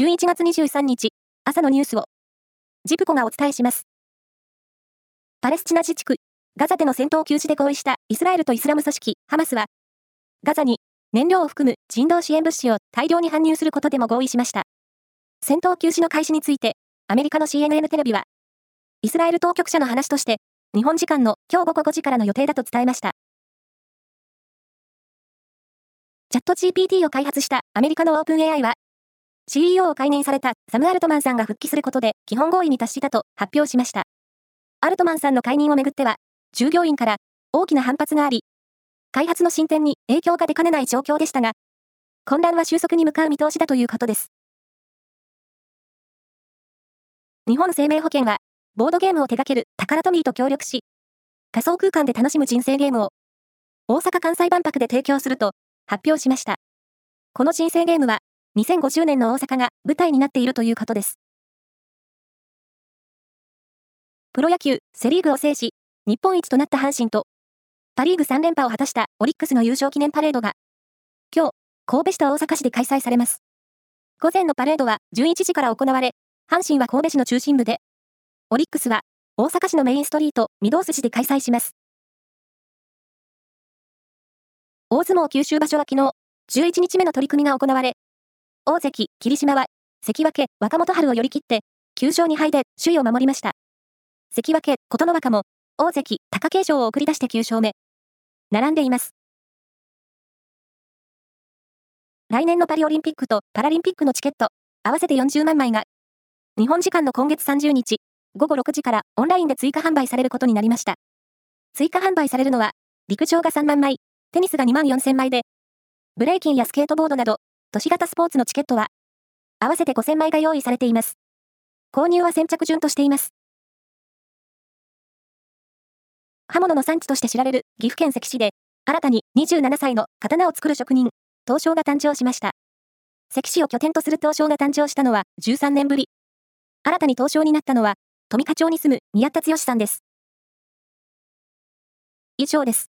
11月23日、朝のニュースを、ジプコがお伝えします。パレスチナ自治区、ガザでの戦闘休止で合意したイスラエルとイスラム組織、ハマスは、ガザに燃料を含む人道支援物資を大量に搬入することでも合意しました。戦闘休止の開始について、アメリカの CNN テレビは、イスラエル当局者の話として、日本時間の今日午後5時からの予定だと伝えました。チャット GPT を開発したアメリカのオープン AI は、CEO を解任されたサム・アルトマンさんが復帰することで基本合意に達したと発表しました。アルトマンさんの解任をめぐっては、従業員から大きな反発があり、開発の進展に影響が出かねない状況でしたが、混乱は収束に向かう見通しだということです。日本生命保険は、ボードゲームを手掛けるタカラトミーと協力し、仮想空間で楽しむ人生ゲームを、大阪・関西万博で提供すると発表しました。この人生ゲームは、2050年の大阪が舞台になっているということです。プロ野球、セリーグを制し、日本一となった阪神と、パリーグ3連覇を果たしたオリックスの優勝記念パレードが、今日、神戸市と大阪市で開催されます。午前のパレードは11時から行われ、阪神は神戸市の中心部で、オリックスは大阪市のメインストリート、御堂筋で開催します。大相撲九州場所は昨日、11日目の取り組みが行われ、大関、霧島は、関脇、若元春を寄り切って、9勝2敗で首位を守りました。関脇、琴ノ若も、大関、貴景勝を送り出して9勝目。並んでいます。来年のパリオリンピックとパラリンピックのチケット、合わせて40万枚が、日本時間の今月30日、午後6時からオンラインで追加販売されることになりました。追加販売されるのは、陸上が3万枚、テニスが2万4000枚で、ブレイキンやスケートボードなど、都市型スポーツのチケットは、合わせて5000枚が用意されています。購入は先着順としています。刃物の産地として知られる岐阜県関市で、新たに27歳の刀を作る職人、東証が誕生しました。関市を拠点とする東証が誕生したのは13年ぶり。新たに東証になったのは、富加町に住む宮田剛さんです。以上です。